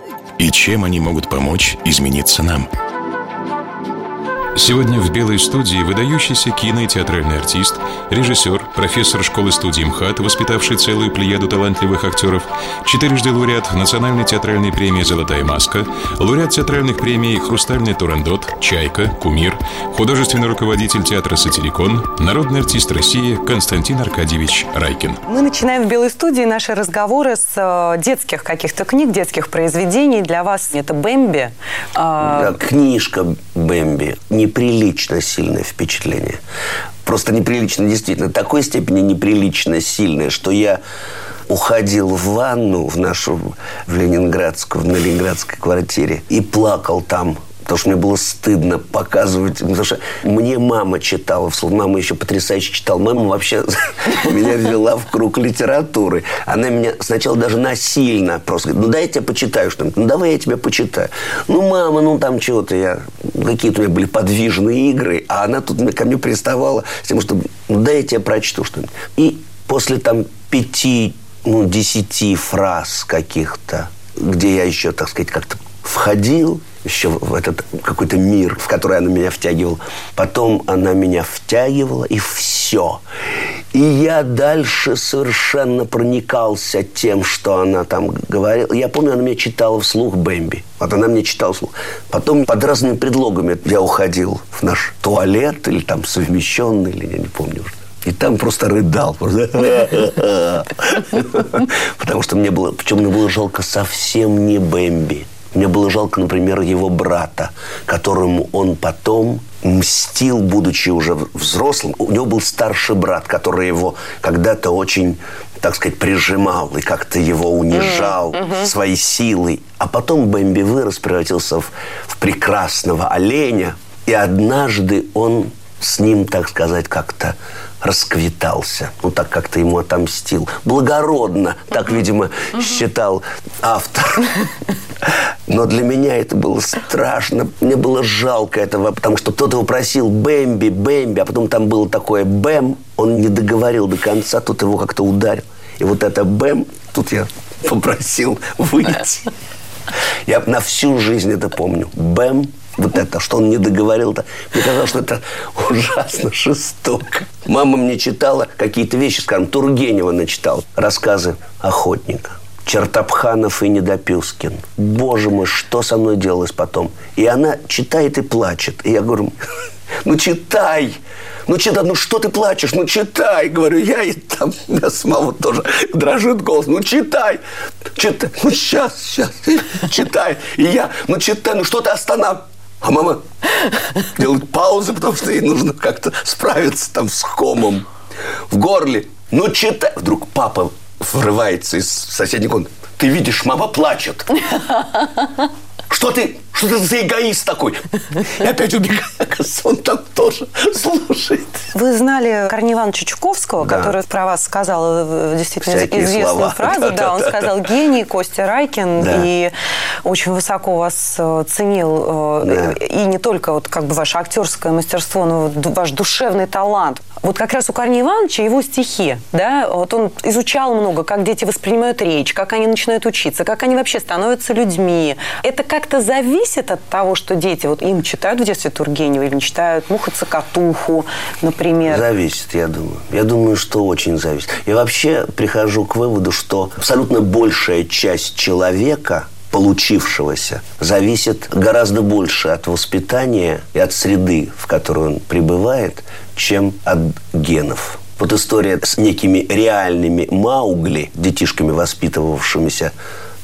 – и чем они могут помочь измениться нам. Сегодня в «Белой студии» выдающийся кино- и театральный артист, режиссер, профессор школы-студии МХАТ, воспитавший целую плеяду талантливых актеров, четырежды лауреат Национальной театральной премии «Золотая маска», лауреат театральных премий «Хрустальный турандот», «Чайка», «Кумир», художественный руководитель театра «Сатирикон», народный артист России Константин Аркадьевич Райкин. Мы начинаем в «Белой студии» наши разговоры с э, детских каких-то книг, детских произведений. Для вас это «Бэмби». Да, книжка «Бэмби» неприлично сильное впечатление. Просто неприлично, действительно, такой степени неприлично сильное, что я уходил в ванну в нашу, в Ленинградскую, на Ленинградской квартире и плакал там потому что мне было стыдно показывать. Потому что мне мама читала вслух. Мама еще потрясающе читала. Мама вообще меня ввела в круг литературы. Она меня сначала даже насильно просто говорит, ну дай я тебе почитаю что-нибудь. Ну давай я тебе почитаю. Ну мама, ну там чего-то я... Какие-то у меня были подвижные игры. А она тут ко мне приставала с тем, что ну дай я тебе прочту что-нибудь. И после там пяти, ну десяти фраз каких-то, где я еще, так сказать, как-то входил еще в этот какой-то мир, в который она меня втягивала. Потом она меня втягивала, и все. И я дальше совершенно проникался тем, что она там говорила. Я помню, она мне читала вслух Бэмби. Вот она мне читала вслух. Потом под разными предлогами я уходил в наш туалет или там совмещенный, или я не помню уже. И там просто рыдал. Потому что мне было... Причем мне было жалко совсем не Бэмби. Мне было жалко, например, его брата, которому он потом мстил, будучи уже взрослым. У него был старший брат, который его когда-то очень, так сказать, прижимал и как-то его унижал mm-hmm. своей силой. А потом Бэмби вырос, превратился в, в прекрасного оленя. И однажды он с ним, так сказать, как-то расквитался. Ну, так как-то ему отомстил. Благородно, так, видимо, считал автор. Но для меня это было страшно. Мне было жалко этого, потому что кто-то его просил Бэмби, Бэмби, а потом там было такое Бэм. Он не договорил до конца, тут его как-то ударил. И вот это Бэм, тут я попросил выйти. Я на всю жизнь это помню. Бэм, вот это, что он не договорил-то. Мне казалось, что это ужасно жестоко. Мама мне читала какие-то вещи, скажем, Тургенева начитал. Рассказы охотника. Чертопханов и Недопилскин. Боже мой, что со мной делалось потом? И она читает и плачет. И я говорю, ну читай, ну читай, ну что ты плачешь, ну читай, говорю я, и там у меня самого тоже дрожит голос, ну читай, читай, ну сейчас, сейчас, читай, и я, ну читай, ну что ты останавливаешь? А мама делает паузу, потому что ей нужно как-то справиться там с комом в горле. Ну, читай. Вдруг папа врывается из соседней комнаты. Ты видишь, мама плачет. Что ты, что ты за эгоист такой? И опять убегает. Он там тоже слушает. Вы знали Корнея Ивановича Чуковского, да. который про вас сказал э, действительно Всякие известную слова. фразу. Да, Да, да, он да, сказал гений Костя Райкин. Да. И очень высоко вас э, ценил. э, Да. И не только вот как бы ваше актерское мастерство, но ваш душевный талант. Вот как раз у Корнея Ивановича его стихи, да, вот он изучал много, как дети воспринимают речь, как они начинают учиться, как они вообще становятся людьми. Это как-то зависит от того, что дети вот им читают в детстве Тургенева или читают Муха-цокотуху, например. Зависит, я думаю. Я думаю, что очень зависит. Я вообще прихожу к выводу, что абсолютно большая часть человека получившегося зависит гораздо больше от воспитания и от среды, в которой он пребывает, чем от генов. Вот история с некими реальными маугли, детишками, воспитывавшимися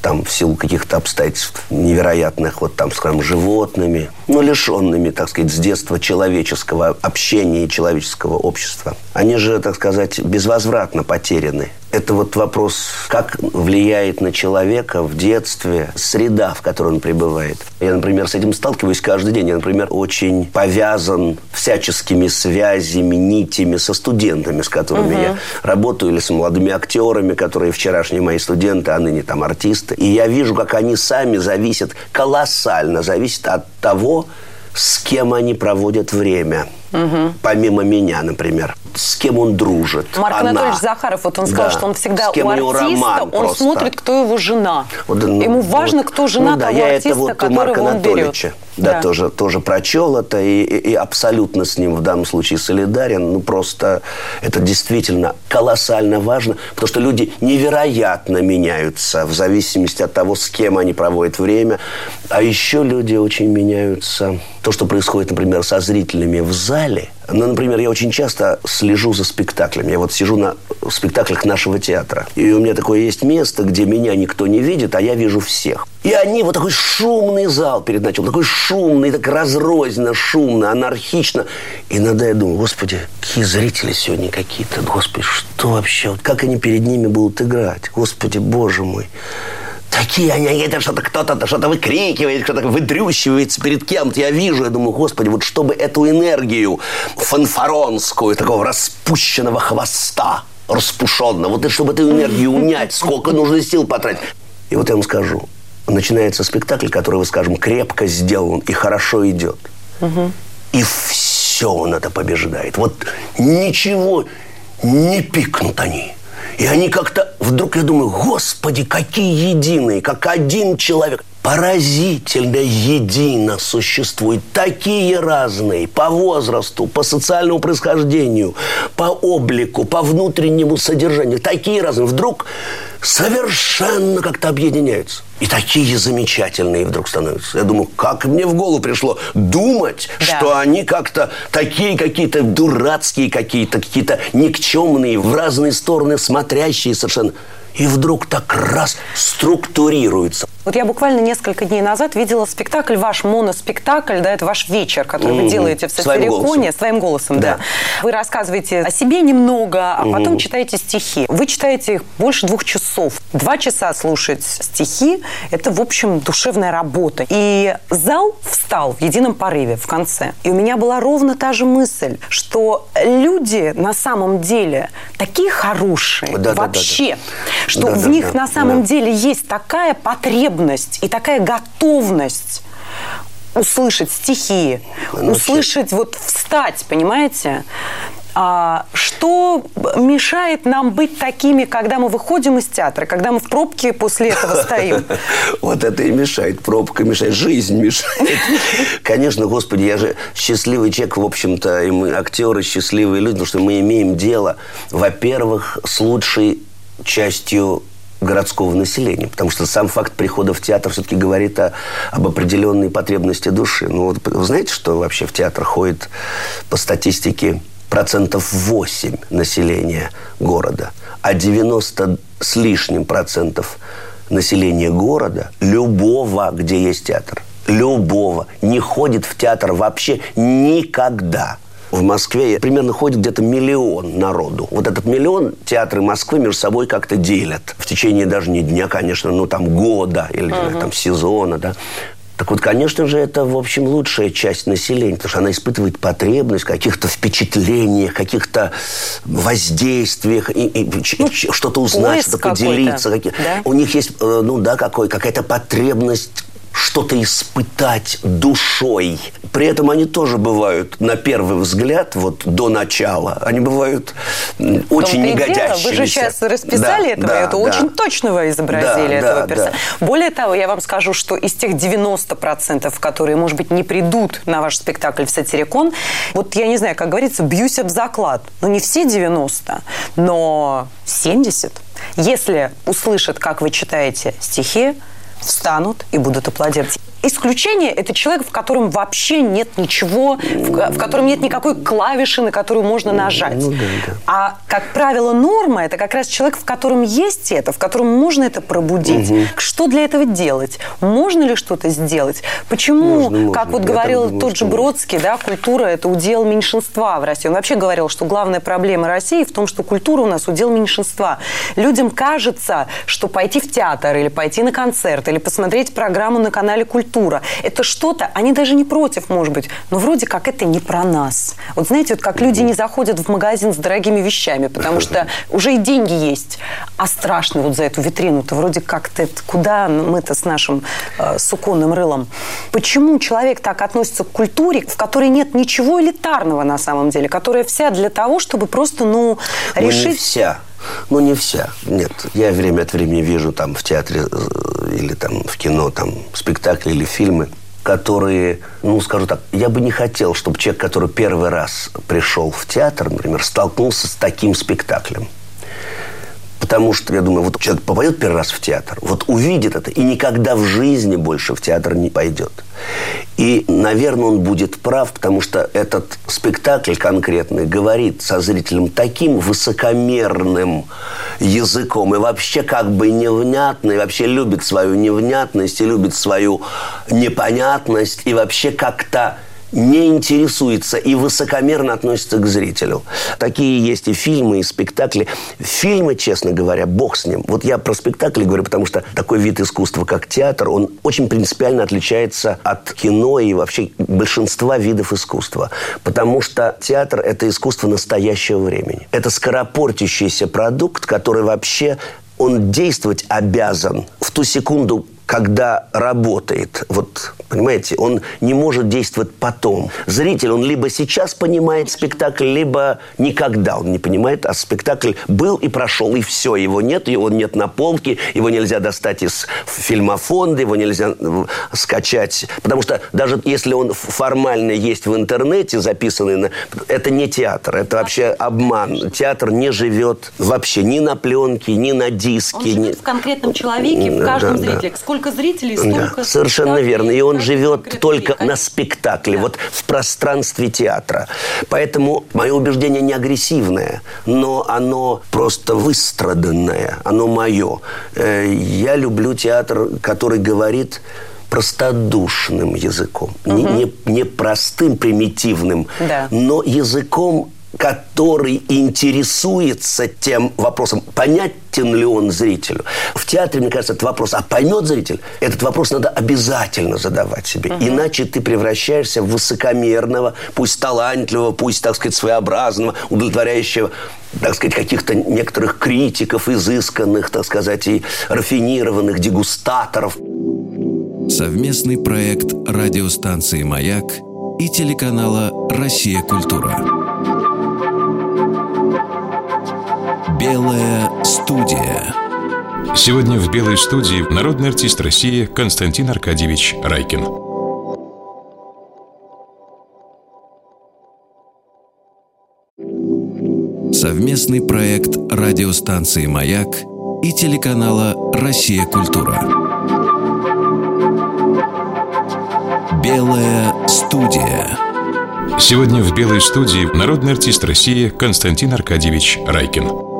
там в силу каких-то обстоятельств невероятных, вот там, скажем, животными, но лишенными, так сказать, с детства человеческого общения и человеческого общества. Они же, так сказать, безвозвратно потеряны. Это вот вопрос, как влияет на человека в детстве среда, в которой он пребывает. Я, например, с этим сталкиваюсь каждый день. Я, например, очень повязан всяческими связями, нитями со студентами, с которыми угу. я работаю, или с молодыми актерами, которые вчерашние мои студенты, а ныне там артисты. И я вижу, как они сами зависят, колоссально зависят от того, с кем они проводят время. Угу. Помимо меня, например. С кем он дружит. Марк Она. Анатольевич Захаров, вот он сказал, да. что он всегда у артиста, он просто. смотрит, кто его жена. Вот, ну, Ему важно, вот, кто жена ну, да, того я артиста, это вот которого Марка он Анатольевича, берет. Да, да, тоже, тоже прочел это и, и, и абсолютно с ним в данном случае солидарен. Ну, просто это действительно колоссально важно, потому что люди невероятно меняются в зависимости от того, с кем они проводят время. А еще люди очень меняются. То, что происходит, например, со зрителями в зале – ну, например, я очень часто слежу за спектаклями. Я вот сижу на спектаклях нашего театра. И у меня такое есть место, где меня никто не видит, а я вижу всех. И они, вот такой шумный зал перед началом, такой шумный, так разрозненно, шумно, анархично. Иногда я думаю, господи, какие зрители сегодня какие-то, господи, что вообще, как они перед ними будут играть, господи, боже мой. Такие они, это что-то кто-то что-то выкрикивает, что-то выдрющивается перед кем-то. Я вижу, я думаю, господи, вот чтобы эту энергию фанфаронскую, такого распущенного хвоста, распушенного, вот и чтобы эту энергию унять, сколько нужно сил потратить. И вот я вам скажу, начинается спектакль, который, скажем, крепко сделан и хорошо идет. Угу. И все он это побеждает. Вот ничего не пикнут они. И они как-то... Вдруг я думаю, господи, какие единые, как один человек. Поразительно едино существуют. Такие разные по возрасту, по социальному происхождению, по облику, по внутреннему содержанию. Такие разные. Вдруг совершенно как-то объединяются. И такие замечательные вдруг становятся. Я думаю, как мне в голову пришло думать, да. что они как-то такие какие-то дурацкие какие-то, какие-то никчемные, в разные стороны смотрящие совершенно. И вдруг так раз структурируются. Вот я буквально несколько дней назад видела спектакль, ваш моноспектакль, да, это ваш вечер, который mm-hmm. вы делаете в Состериконе своим голосом, да. да. Вы рассказываете о себе немного, а потом mm-hmm. читаете стихи. Вы читаете их больше двух часов. Два часа слушать стихи – это, в общем, душевная работа. И зал встал в едином порыве в конце. И у меня была ровно та же мысль, что люди на самом деле такие хорошие да, вообще, да, да, да. что да, в да, них да, на самом да. деле есть такая потребность потребность и такая готовность услышать стихи, ну, услышать, вот встать, понимаете? А что мешает нам быть такими, когда мы выходим из театра, когда мы в пробке после этого стоим? Вот это и мешает. Пробка мешает. Жизнь мешает. Конечно, господи, я же счастливый человек, в общем-то, и мы актеры счастливые люди, потому что мы имеем дело, во-первых, с лучшей частью городского населения. Потому что сам факт прихода в театр все-таки говорит о, об определенной потребности души. Ну вот вы знаете, что вообще в театр ходит по статистике процентов 8 населения города, а 90 с лишним процентов населения города, любого, где есть театр, любого, не ходит в театр вообще никогда – в Москве примерно ходит где-то миллион народу. Вот этот миллион театры Москвы между собой как-то делят. В течение даже не дня, конечно, ну там года или угу. там сезона, да. Так вот, конечно же, это, в общем, лучшая часть населения, потому что она испытывает потребность в каких-то впечатлениях, каких-то воздействиях, и, и, ну, что-то узнать, что-то поделиться. Какие... Да? У них есть, э, ну да, какой, какая-то потребность что-то испытать душой. При этом они тоже бывают, на первый взгляд, вот до начала, они бывают очень негодящиеся. Вы же сейчас расписали да, этого, да, это да. очень точно вы изобразили да, этого да, персонажа. Да. Более того, я вам скажу, что из тех 90%, которые, может быть, не придут на ваш спектакль в Сатирикон, вот я не знаю, как говорится, бьюсь об заклад. Ну, не все 90, но 70. Если услышат, как вы читаете стихи, встанут и будут аплодировать. Исключение – это человек, в котором вообще нет ничего, в, в котором нет никакой клавиши, на которую можно нажать. Ну, да, да. А, как правило, норма – это как раз человек, в котором есть это, в котором можно это пробудить. Угу. Что для этого делать? Можно ли что-то сделать? Почему, можно, можно. как вот Я говорил думаю, тот же Бродский, да, культура – это удел меньшинства в России. Он вообще говорил, что главная проблема России в том, что культура у нас удел меньшинства. Людям кажется, что пойти в театр или пойти на концерт или посмотреть программу на канале «Культура» – это что-то, они даже не против, может быть, но вроде как это не про нас. Вот знаете, вот как люди не заходят в магазин с дорогими вещами, потому что уже и деньги есть, а страшно вот за эту витрину-то вроде как-то куда мы-то с нашим э, суконным рылом. Почему человек так относится к культуре, в которой нет ничего элитарного на самом деле, которая вся для того, чтобы просто, ну, решить... Ну, не вся. Ну, не вся. Нет. Я время от времени вижу там в театре э, или там в кино там спектакли или фильмы, которые, ну, скажу так, я бы не хотел, чтобы человек, который первый раз пришел в театр, например, столкнулся с таким спектаклем. Потому что, я думаю, вот человек попадет первый раз в театр, вот увидит это и никогда в жизни больше в театр не пойдет. И, наверное, он будет прав, потому что этот спектакль конкретный говорит со зрителем таким высокомерным языком и вообще как бы невнятно, и вообще любит свою невнятность, и любит свою непонятность, и вообще как-то не интересуется и высокомерно относится к зрителю. Такие есть и фильмы, и спектакли. Фильмы, честно говоря, бог с ним. Вот я про спектакли говорю, потому что такой вид искусства, как театр, он очень принципиально отличается от кино и вообще большинства видов искусства. Потому что театр – это искусство настоящего времени. Это скоропортящийся продукт, который вообще он действовать обязан в ту секунду, когда работает, вот, понимаете, он не может действовать потом. Зритель, он либо сейчас понимает спектакль, либо никогда он не понимает, а спектакль был и прошел, и все, его нет, его нет на полке, его нельзя достать из фильмофонда, его нельзя э, скачать, потому что даже если он формально есть в интернете, записанный, на... это не театр, это вообще обман. Театр не живет вообще ни на пленке, ни на диске. Он живет ни... в конкретном человеке, в каждом да, зрителе. Да сколько зрителей, столько... Да, совершенно верно. И он живет только на спектакле, да. вот в пространстве театра. Поэтому мое убеждение не агрессивное, но оно просто выстраданное, оно мое. Э, я люблю театр, который говорит простодушным языком. Угу. Не, не, не простым, примитивным, да. но языком который интересуется тем вопросом, понятен ли он зрителю. В театре, мне кажется, этот вопрос, а поймет зритель? Этот вопрос надо обязательно задавать себе. Угу. Иначе ты превращаешься в высокомерного, пусть талантливого, пусть, так сказать, своеобразного, удовлетворяющего, так сказать, каких-то некоторых критиков, изысканных, так сказать, и рафинированных дегустаторов. Совместный проект радиостанции «Маяк» и телеканала «Россия. Культура». Белая студия. Сегодня в Белой студии народный артист России Константин Аркадьевич Райкин. Совместный проект радиостанции «Маяк» и телеканала «Россия. Культура». Белая студия. Сегодня в Белой студии народный артист России Константин Аркадьевич Райкин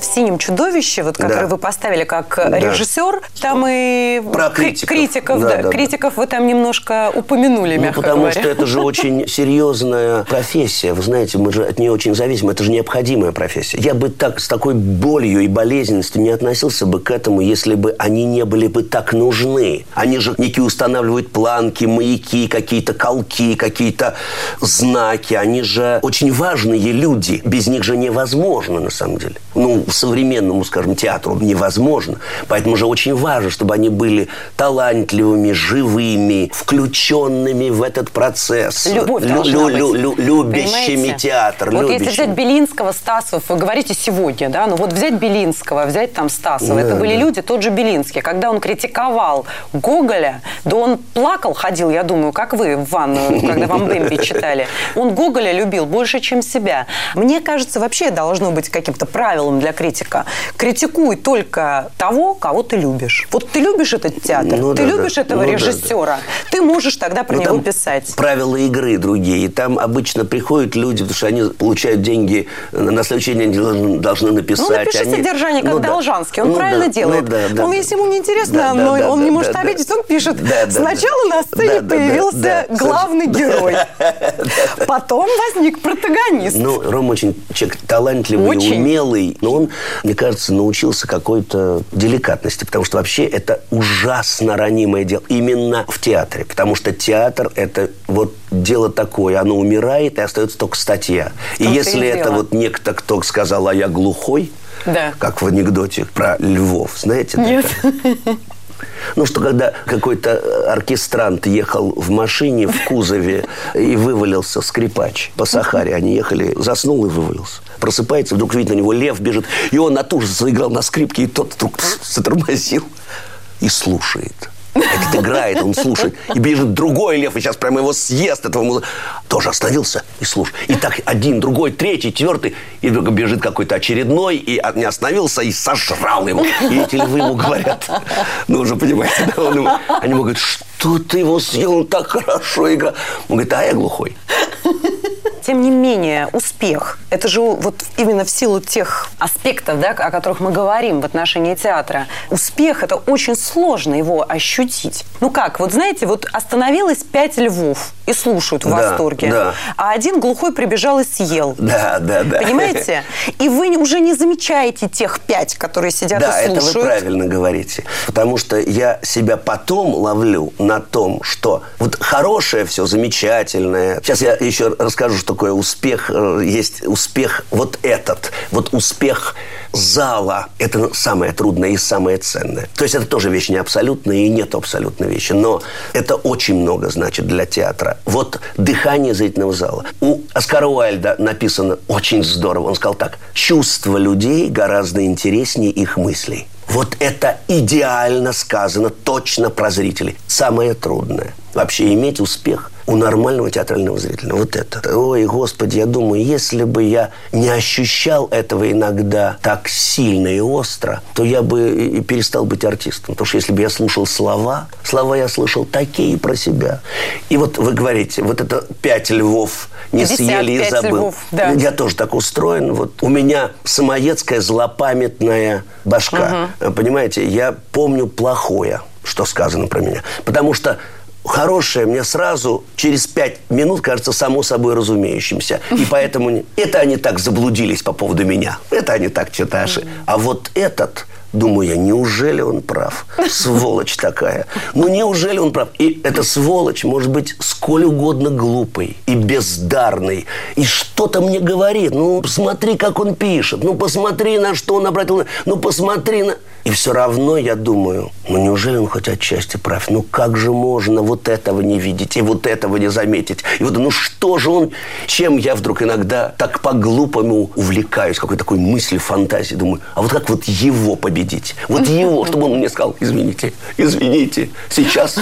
в «Синем чудовище», вот который да. вы поставили как да. режиссер, там и Про критиков, критиков, да, да, да, критиков вы там немножко упомянули, ну, мягко потому говоря. что это же очень серьезная профессия. Вы знаете, мы же от нее очень зависим. Это же необходимая профессия. Я бы так с такой болью и болезненностью не относился бы к этому, если бы они не были бы так нужны. Они же некие устанавливают планки, маяки, какие-то колки, какие-то знаки. Они же очень важные люди. Без них же невозможно, на самом деле. Ну, современному, скажем, театру невозможно. Поэтому же очень важно, чтобы они были талантливыми, живыми, включенными в этот процесс. Любовь лю- лю- лю- лю- любящими Понимаете? театр. Вот любящими. если взять Белинского, Стасов, вы говорите сегодня, да, ну вот взять Белинского, взять там Стасова, да, это были да. люди, тот же Белинский, когда он критиковал Гоголя, да он плакал, ходил, я думаю, как вы в ванную, когда вам Бэмби читали. Он Гоголя любил больше, чем себя. Мне кажется, вообще должно быть каким-то правилом для критика. Критикуй только того, кого ты любишь. Вот ты любишь этот театр, Ну ты да, любишь да. этого Ну да, режиссера, ты можешь тогда про Ну, него писать. Правила игры другие. И там обычно приходят люди, потому что они получают деньги на следующий день должны- должны написать. Ну, напиши Они- содержание, как Ну да. Должанский. Он Ну правильно да, делает. ну да, да, он, да. если ему не интересно, Да, да, но да, он да, не да, может да. обидеться, он пишет. Да, да, Сначала да. на сцене Да, да, да, появился да, главный герой. Потом возник протагонист. Ну, Рома очень человек талантливый, Очень. умелый. Но он, мне кажется, научился какой-то деликатности. Потому что вообще это ужасно ранимое дело. Именно в театре. Потому что театр – это вот дело такое. Оно умирает, и остается только статья. И том-то и если это дело. вот некто, кто сказал, а я глухой, Да. как в анекдоте про львов, знаете? да, Нет. так? Ну, что когда какой-то оркестрант ехал в машине в кузове и вывалился скрипач по Сахаре. Они ехали, заснул и вывалился. Просыпается, вдруг видно, на него лев бежит. И он от ужаса заиграл на скрипке, и тот вдруг затормозил и слушает. Этот играет, он слушает. И бежит другой лев, и сейчас прямо его съест, этого музы- Тоже остановился и слушает. И так один, другой, третий, четвертый. И вдруг бежит какой-то очередной, и не остановился, и сожрал его. И эти львы ему говорят, ну, уже понимаете, да, он ему- они ему говорят, что ты его съел, он так хорошо играл. Он говорит, а я глухой. Тем не менее, успех – это же вот именно в силу тех аспектов, да, о которых мы говорим в отношении театра. Успех – это очень сложно его ощутить. Ну как, вот знаете, вот остановилось пять львов и слушают в Да, восторге, да. а один глухой прибежал и съел. Да, да, да. Понимаете? И вы уже не замечаете тех пять, которые сидят Да, и это вы слушают. правильно говорите. Потому что я себя потом ловлю на том, что вот хорошее все, замечательное. Сейчас я еще расскажу, что такое успех. Э, Есть успех вот этот. Вот успех зала. Это самое трудное и самое ценное. То есть это тоже вещь не абсолютная и нет абсолютной вещи. Но это очень много значит для театра. Вот дыхание зрительного зала. У Оскара Уайльда написано очень здорово. Он сказал так. Чувства людей гораздо интереснее их мыслей. Вот это идеально сказано точно про зрителей. Самое трудное – вообще иметь успех у нормального театрального зрителя. Вот это. Ой, Господи, я думаю, если бы я не ощущал этого иногда так сильно и остро, то я бы и перестал быть артистом. Потому что если бы я слушал слова, слова я слышал такие про себя. И вот вы говорите, вот это пять львов не съели и 55 забыл. львов, да. Я тоже так устроен. Вот у меня самоедская злопамятная башка. Понимаете, я помню плохое, что сказано про меня. Потому что хорошее мне сразу через пять минут кажется само собой разумеющимся. И поэтому это они так заблудились по поводу меня. Это они так ошиб- А вот этот... Думаю я, неужели он прав? Сволочь такая. Ну, неужели он прав? И эта сволочь может быть сколь угодно глупой и бездарной. И что-то мне говорит. Ну, смотри, как он пишет. Ну, посмотри, на что он обратил. Ну, посмотри на... И все равно я думаю, ну, неужели он хоть отчасти прав? Ну, как же можно вот этого не видеть и вот этого не заметить? И вот, ну, что же он... Чем я вдруг иногда так по-глупому увлекаюсь, какой такой мысли, фантазии. Думаю, а вот как вот его победить? Вот его, чтобы он мне сказал, извините, извините, сейчас,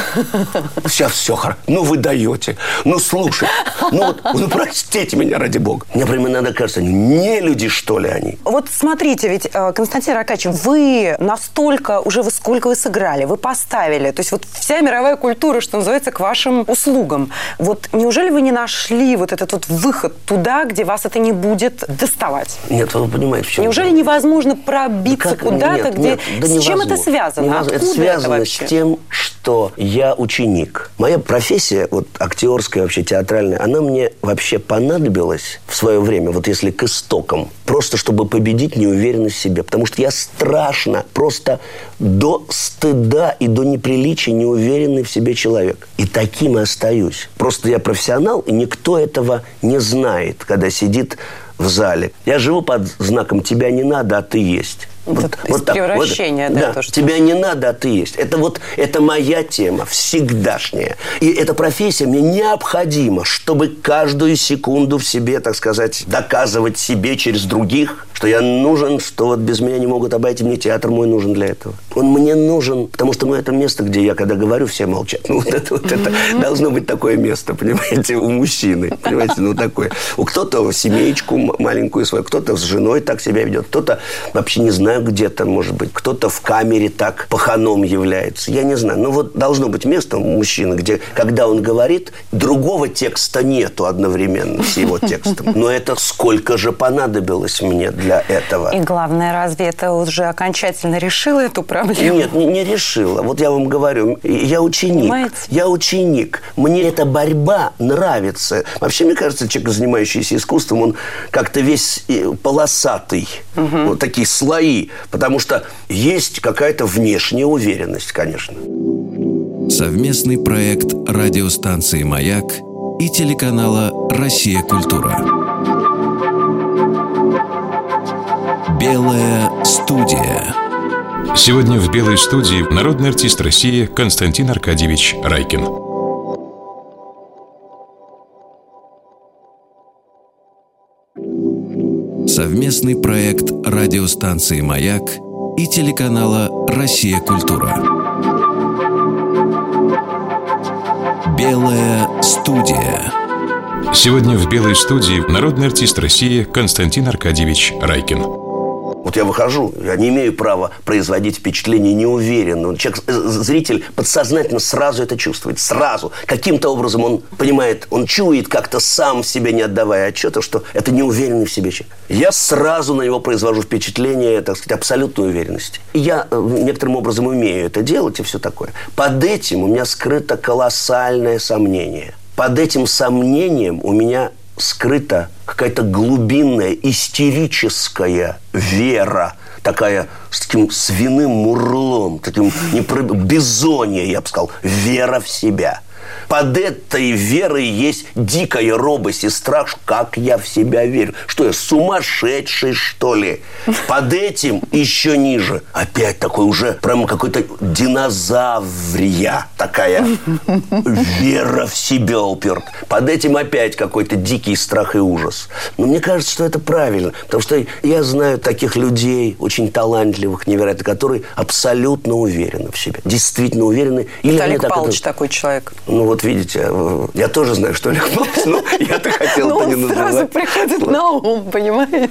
сейчас все хорошо. Ну, вы даете. Ну, слушай, ну, вот, ну, простите меня, ради бога. Мне прямо иногда кажется, не люди, что ли, они? Вот смотрите, ведь, э, Константин Ракач, вы настолько, уже вы сколько вы сыграли, вы поставили, то есть вот вся мировая культура, что называется, к вашим услугам. Вот неужели вы не нашли вот этот вот выход туда, где вас это не будет доставать? Нет, вы понимаете, в чем Неужели невозможно пробиться Как- куда-то, нет, где... нет, да с чем это невозможно. связано? Невозможно. Откуда это связано вообще? с тем, что я ученик. Моя профессия, вот актерская, вообще театральная, она мне вообще понадобилась в свое время, вот если к истокам, просто чтобы победить неуверенность в себе. Потому что я страшно, просто до стыда и до неприличия неуверенный в себе человек. И таким и остаюсь. Просто я профессионал, и никто этого не знает, когда сидит в зале. Я живу под знаком «тебя не надо, а ты есть». Вот, вот так. превращение, вот, да, да то, что... Тебя не надо, а ты есть. Это вот, это моя тема, всегдашняя. И эта профессия мне необходима, чтобы каждую секунду в себе, так сказать, доказывать себе через других, что я нужен, что вот без меня не могут обойти, мне театр мой нужен для этого. Он мне нужен, потому что ну, это место, где я, когда говорю, все молчат. Ну, вот это, вот это должно быть такое место, понимаете, у мужчины. Понимаете, ну, такое. У кто-то семеечку маленькую свою, кто-то с женой так себя ведет, кто-то вообще не знаю где-то, может быть, кто-то в камере так паханом является. Я не знаю. Ну, вот должно быть место у мужчины, где, когда он говорит, другого текста нету одновременно с его текстом. Но это сколько же понадобилось мне для этого. И главное, разве это уже окончательно решило эту проблему? Нет, не, не решило. Вот я вам говорю, я ученик. Понимаете? Я ученик. Мне эта борьба нравится. Вообще, мне кажется, человек, занимающийся искусством, он как-то весь э, полосатый. Угу. Вот такие слои. Потому что есть какая-то внешняя уверенность, конечно. Совместный проект радиостанции «Маяк» и телеканала «Россия. Культура». Белая студия. Сегодня в «Белой студии» народный артист России Константин Аркадьевич Райкин. Совместный проект радиостанции «Маяк» и телеканала «Россия. Культура». Белая студия. Сегодня в «Белой студии» народный артист России Константин Аркадьевич Райкин. Вот я выхожу, я не имею права производить впечатление неуверенно. Человек, э, зритель подсознательно сразу это чувствует. Сразу. Каким-то образом он понимает, он чует как-то сам себе, не отдавая отчета, что это неуверенный в себе человек. Я сразу на него произвожу впечатление, так сказать, абсолютной уверенности. Я э, некоторым образом умею это делать и все такое. Под этим у меня скрыто колоссальное сомнение. Под этим сомнением у меня скрыта какая-то глубинная, истерическая вера, такая с таким свиным мурлом, таким непроб... безоние, я бы сказал, вера в себя – под этой верой есть дикая робость и страх, как я в себя верю. Что я, сумасшедший, что ли? Под этим еще ниже. Опять такой уже прямо какой-то динозаврия такая. Вера в себя уперт. Под этим опять какой-то дикий страх и ужас. Но мне кажется, что это правильно. Потому что я знаю таких людей, очень талантливых, невероятно, которые абсолютно уверены в себе. Действительно уверены. Или Виталий Павлович это... такой человек. Ну, вот видите, э, я тоже знаю, что Олег Павлович, но я-то хотел это не называть. сразу приходит на ум, понимаете?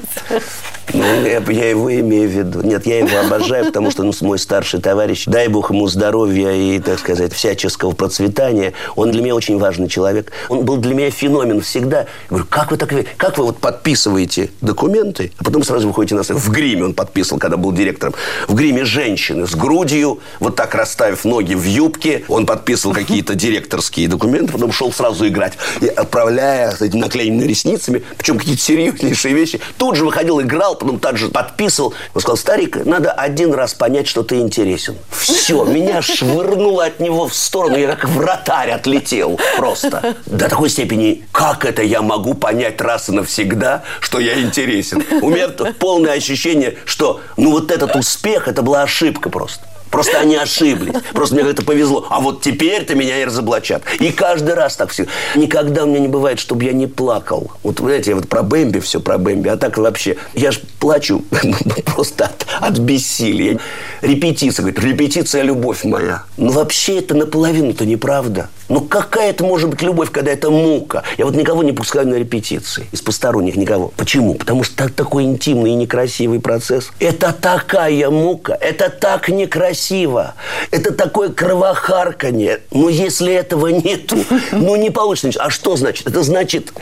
Ну, я, я его имею в виду. Нет, я его обожаю, потому что ну, мой старший товарищ, дай бог ему здоровья и, так сказать, всяческого процветания. Он для меня очень важный человек. Он был для меня феномен всегда. Я говорю, как вы так, как вы вот подписываете документы, а потом сразу выходите на сцену. В гриме он подписывал, когда был директором. В гриме женщины с грудью, вот так расставив ноги в юбке. Он подписывал какие-то директорские документы, потом шел сразу играть, и отправляя с этими наклеенными ресницами, причем какие-то серьезнейшие вещи. Тут же выходил, играл, потом также подписывал. Он сказал, старик, надо один раз понять, что ты интересен. Все, меня швырнуло от него в сторону, я как вратарь отлетел просто. До такой степени, как это я могу понять раз и навсегда, что я интересен? У меня полное ощущение, что ну вот этот успех, это была ошибка просто. Просто они ошиблись. Просто мне как-то повезло. А вот теперь-то меня и разоблачат. И каждый раз так все. Никогда у меня не бывает, чтобы я не плакал. Вот, знаете, я вот про Бэмби все, про Бэмби. А так вообще, я ж плачу просто от, от бессилия. Репетиция, говорит, репетиция – любовь моя. Ну, вообще это наполовину-то неправда. Ну, какая это может быть любовь, когда это мука? Я вот никого не пускаю на репетиции. Из посторонних никого. Почему? Потому что так, такой интимный и некрасивый процесс. Это такая мука. Это так некрасиво красиво. Это такое кровохарканье. Но если этого нету, ну не получится. А что значит? Это значит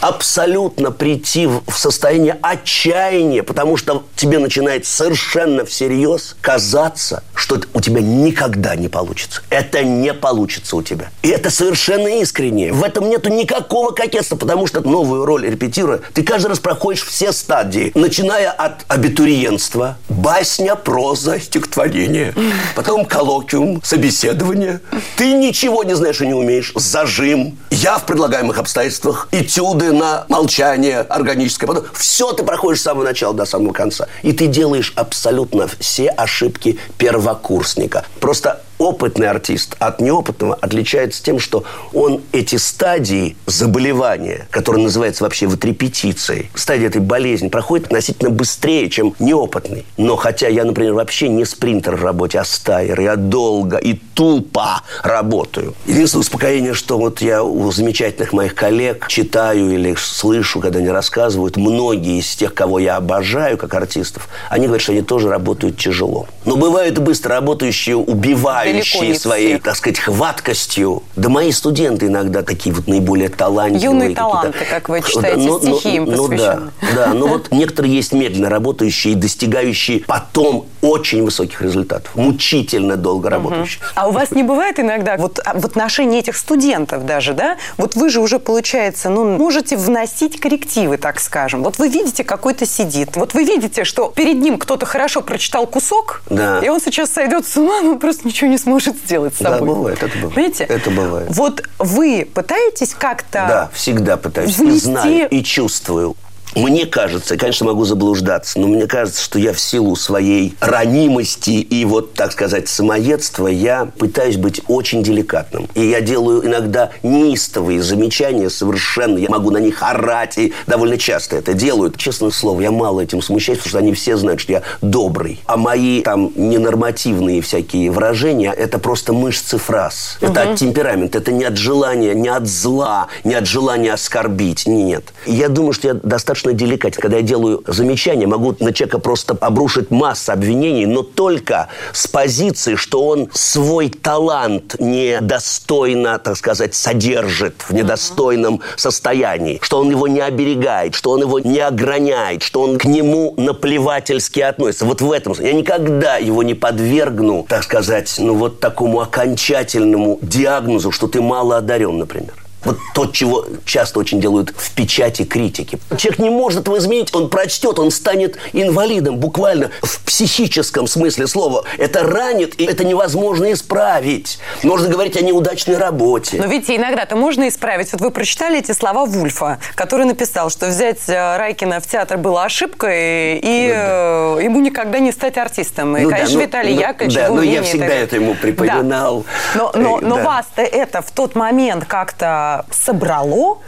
абсолютно прийти в состояние отчаяния, потому что тебе начинает совершенно всерьез казаться, что у тебя никогда не получится. Это не получится у тебя. И это совершенно искренне. В этом нету никакого кокетства, потому что новую роль репетируя, ты каждый раз проходишь все стадии, начиная от абитуриентства, басня, проза, стихотворение, потом коллоквиум, собеседование. Ты ничего не знаешь и не умеешь. Зажим. Я в предлагаемых обстоятельствах. Этюды на молчание органическое. Потом все ты проходишь с самого начала. до самого конца. И ты делаешь абсолютно все ошибки первокурсника. Просто опытный артист от неопытного отличается тем, что он эти стадии заболевания, которые называются вообще вот репетицией, стадия этой болезни проходит относительно быстрее, чем неопытный. Но хотя я, например, вообще не спринтер в работе, а стайер, я долго и тупо работаю. Единственное успокоение, что вот я у замечательных моих коллег читаю или слышу, когда они рассказывают, многие из тех, кого я обожаю как артистов, они говорят, что они тоже работают тяжело. Но бывают быстро работающие, убивают обладающие своей, так сказать, хваткостью. Да мои студенты иногда такие вот наиболее талантливые. Юные таланты, как вы читаете, ну, стихи им ну, да, да, но вот некоторые есть медленно работающие и достигающие потом очень высоких результатов. Мучительно долго работающие. А у вас не бывает иногда вот а, в отношении этих студентов даже, да? Вот вы же уже, получается, ну, можете вносить коррективы, так скажем. Вот вы видите, какой-то сидит. Вот вы видите, что перед ним кто-то хорошо прочитал кусок, да. и он сейчас сойдет с ума, но просто ничего не сможет сделать с собой. Да, бывает, это бывает. Понимаете? Это бывает. Вот вы пытаетесь как-то... Да, всегда пытаюсь. Внести... И знаю, и чувствую. Мне кажется, конечно, могу заблуждаться, но мне кажется, что я в силу своей ранимости и вот, так сказать, самоедства, я пытаюсь быть очень деликатным. И я делаю иногда неистовые замечания совершенно. Я могу на них орать, и довольно часто это делают. Честное слово, я мало этим смущаюсь, потому что они все знают, что я добрый. А мои там ненормативные всякие выражения – это просто мышцы фраз. Угу. Это от темперамента, это не от желания, не от зла, не от желания оскорбить. Нет. Я думаю, что я достаточно достаточно деликатен. Когда я делаю замечание, могу на человека просто обрушить массу обвинений, но только с позиции, что он свой талант недостойно, так сказать, содержит в недостойном состоянии, что он его не оберегает, что он его не ограняет, что он к нему наплевательски относится. Вот в этом я никогда его не подвергну, так сказать, ну вот такому окончательному диагнозу, что ты мало одарен, например. Вот то, чего часто очень делают в печати критики. Человек не может его изменить, он прочтет, он станет инвалидом, буквально в психическом смысле слова. Это ранит, и это невозможно исправить. Можно говорить о неудачной работе. Но видите, иногда-то можно исправить. Вот вы прочитали эти слова Вульфа, который написал, что взять э, Райкина в театр было ошибкой, и ну, да. Э, ему никогда не стать артистом. И, ну, конечно, да, Виталий ну, Яковлевич, Да, но я всегда это ему припоминал. Да. Но, но, но да. вас-то это в тот момент как-то собрало?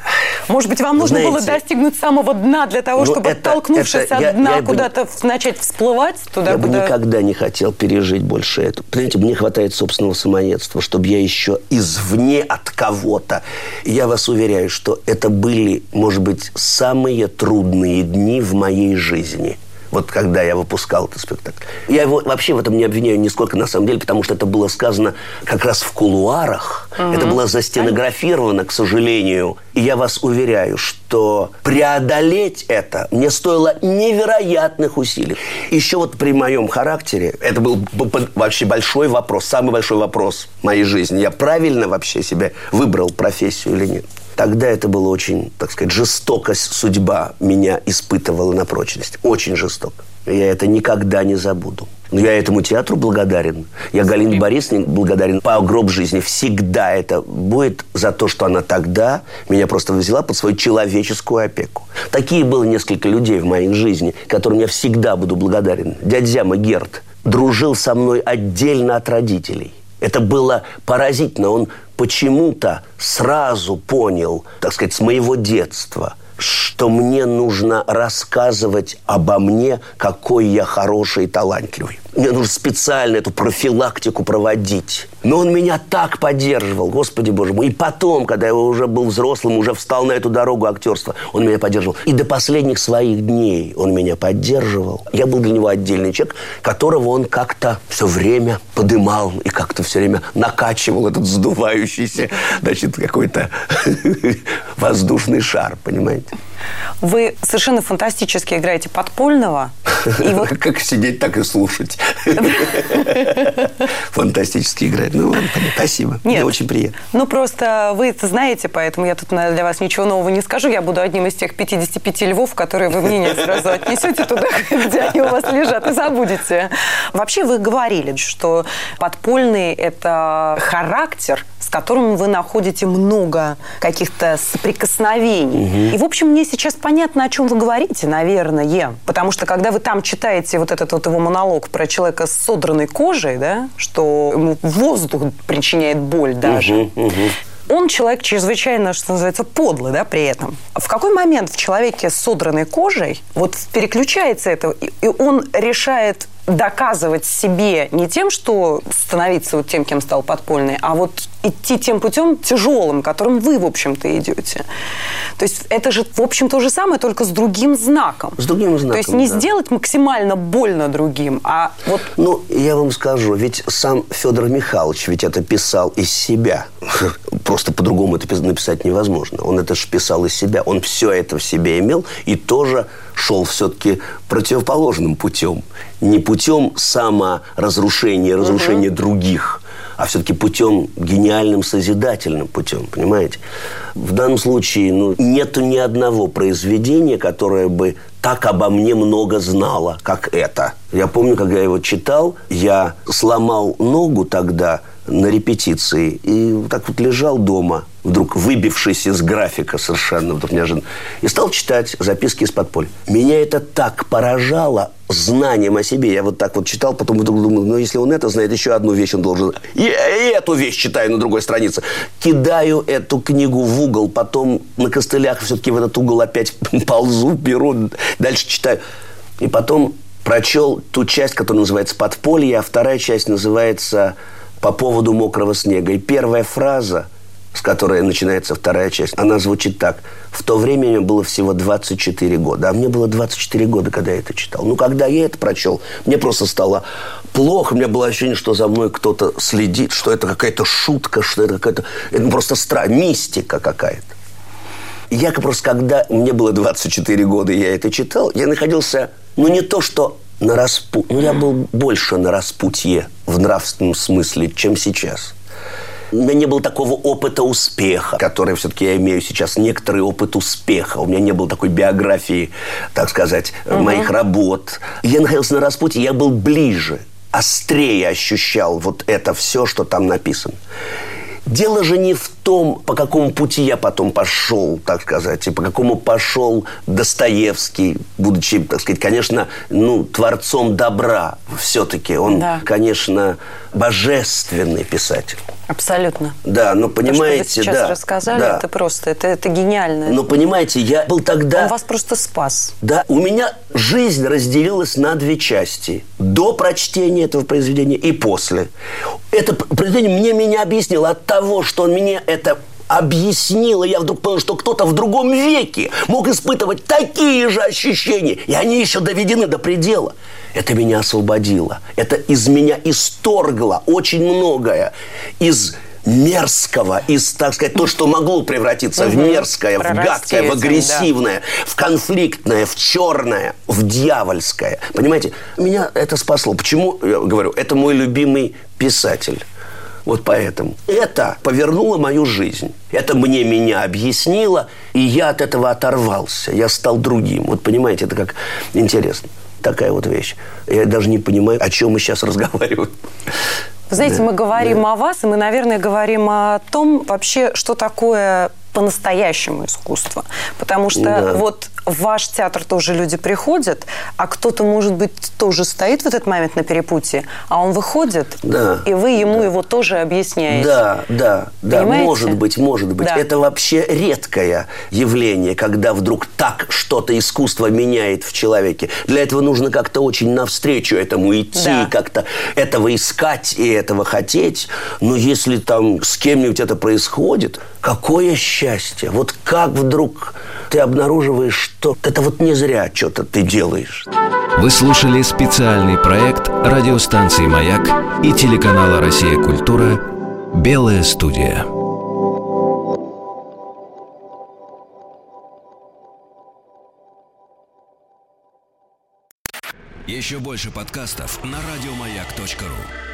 Может быть, вам нужно Знаете, было достигнуть самого дна для того, чтобы, это, оттолкнувшись это, от я, дна, куда-то бы, начать всплывать туда, Я куда... бы никогда не хотел пережить больше это. Понимаете, мне хватает собственного самоедства, чтобы я еще извне от кого-то. Я вас уверяю, что это были, может быть, самые трудные дни в моей жизни – вот когда я выпускал этот спектакль. Я его вообще в этом не обвиняю нисколько на самом деле, потому что это было сказано как раз в кулуарах. Угу. Это было застенографировано, к сожалению. И я вас уверяю, что преодолеть это мне стоило невероятных усилий. Еще вот при моем характере, это был вообще большой вопрос, самый большой вопрос моей жизни. Я правильно вообще себе выбрал профессию или нет? Тогда это было очень, так сказать, жестокость судьба меня испытывала на прочность. Очень жестоко. Я это никогда не забуду. Но я этому театру благодарен. Я Галине Борисовне благодарен по гроб жизни. Всегда это будет за то, что она тогда меня просто взяла под свою человеческую опеку. Такие было несколько людей в моей жизни, которым я всегда буду благодарен. Дядя Герд дружил со мной отдельно от родителей. Это было поразительно. Он почему-то сразу понял, так сказать, с моего детства, что мне нужно рассказывать обо мне, какой я хороший и талантливый. Мне нужно специально эту профилактику проводить. Но он меня так поддерживал, Господи Боже мой. И потом, когда я уже был взрослым, уже встал на эту дорогу актерства, он меня поддерживал. И до последних своих дней он меня поддерживал. Я был для него отдельный человек, которого он как-то все время подымал и как-то все время накачивал этот сдувающийся, значит, какой-то воздушный шар, понимаете? Вы совершенно фантастически играете подпольного. И вот... Как сидеть, так и слушать. Фантастически играть. Ну, спасибо. Нет, Мне очень приятно. Ну, просто вы это знаете, поэтому я тут для вас ничего нового не скажу. Я буду одним из тех 55 львов, которые вы мне не сразу отнесете туда, где они у вас лежат, и забудете. Вообще вы говорили, что подпольный – это характер, которым вы находите много каких-то соприкосновений. Угу. И, в общем, мне сейчас понятно, о чем вы говорите, наверное. Потому что, когда вы там читаете вот этот вот его монолог про человека с содранной кожей, да, что ему воздух причиняет боль даже, угу, угу он человек чрезвычайно, что называется, подлый, да, при этом. В какой момент в человеке с содранной кожей вот переключается это, и он решает доказывать себе не тем, что становиться вот тем, кем стал подпольный, а вот идти тем путем тяжелым, которым вы, в общем-то, идете. То есть это же, в общем, то же самое, только с другим знаком. С другим знаком, То есть не да. сделать максимально больно другим, а вот... Ну, я вам скажу, ведь сам Федор Михайлович ведь это писал из себя. Просто по-другому это написать невозможно. Он это же писал из себя. Он все это в себе имел и тоже шел все-таки противоположным путем. Не путем саморазрушения, разрушения угу. других, а все-таки путем гениальным, созидательным путем, понимаете? В данном случае ну, нету ни одного произведения, которое бы так обо мне много знало, как это. Я помню, когда я его читал, я сломал ногу тогда – на репетиции. И так вот лежал дома, вдруг выбившись из графика совершенно, вдруг неожиданно. И стал читать записки из подполья. Меня это так поражало знанием о себе. Я вот так вот читал, потом вдруг думал, ну, если он это знает, еще одну вещь он должен... И эту вещь читаю на другой странице. Кидаю эту книгу в угол, потом на костылях все-таки в этот угол опять ползу, беру, дальше читаю. И потом прочел ту часть, которая называется «Подполье», а вторая часть называется по поводу мокрого снега. И первая фраза, с которой начинается вторая часть, она звучит так. В то время мне было всего 24 года. А мне было 24 года, когда я это читал. Ну, когда я это прочел, мне просто стало плохо. У меня было ощущение, что за мной кто-то следит, что это какая-то шутка, что это какая-то... Это просто страх, мистика какая-то. Я просто, когда мне было 24 года, я это читал, я находился, ну, не то, что на распу... Ну, я был больше на распутье в нравственном смысле, чем сейчас. У меня не было такого опыта успеха, который все-таки я имею сейчас некоторый опыт успеха. У меня не было такой биографии, так сказать, угу. моих работ. Я находился на распутье, я был ближе, острее ощущал вот это все, что там написано. Дело же не в том, по какому пути я потом пошел, так сказать, и по какому пошел Достоевский, будучи, так сказать, конечно, ну, творцом добра все-таки. Он, да. конечно, божественный писатель. Абсолютно. Да, но понимаете, То, что вы сейчас да, рассказали, да. это просто, это, это гениально. Но понимаете, я был тогда... Он вас просто спас. Да, у меня жизнь разделилась на две части. До прочтения этого произведения и после. Это произведение мне меня объяснило от того, что он мне это объяснил, и я вдруг понял, что кто-то в другом веке мог испытывать такие же ощущения, и они еще доведены до предела. Это меня освободило. Это из меня исторгло очень многое. Из мерзкого, из, так сказать, то, что могло превратиться угу. в мерзкое, в гадкое, в агрессивное, да. в конфликтное, в черное, в дьявольское. Понимаете? Меня это спасло. Почему, я говорю, это мой любимый писатель. Вот поэтому. Это повернуло мою жизнь. Это мне меня объяснило, и я от этого оторвался. Я стал другим. Вот понимаете, это как интересно. Такая вот вещь. Я даже не понимаю, о чем мы сейчас разговариваем. Вы знаете, да, мы говорим да. о вас, и мы, наверное, говорим о том вообще, что такое по-настоящему искусство. Потому что да. вот в ваш театр тоже люди приходят, а кто-то, может быть, тоже стоит в этот момент на перепутье, а он выходит, да. и вы ему да. его тоже объясняете. Да, да, да, Понимаете? может быть, может быть. Да. Это вообще редкое явление, когда вдруг так что-то искусство меняет в человеке. Для этого нужно как-то очень навстречу этому идти, да. как-то этого искать и этого хотеть. Но если там с кем-нибудь это происходит, какое счастье. Вот как вдруг ты обнаруживаешь, что это вот не зря что-то ты делаешь. Вы слушали специальный проект радиостанции «Маяк» и телеканала «Россия. Культура» «Белая студия». Еще больше подкастов на радиомаяк.ру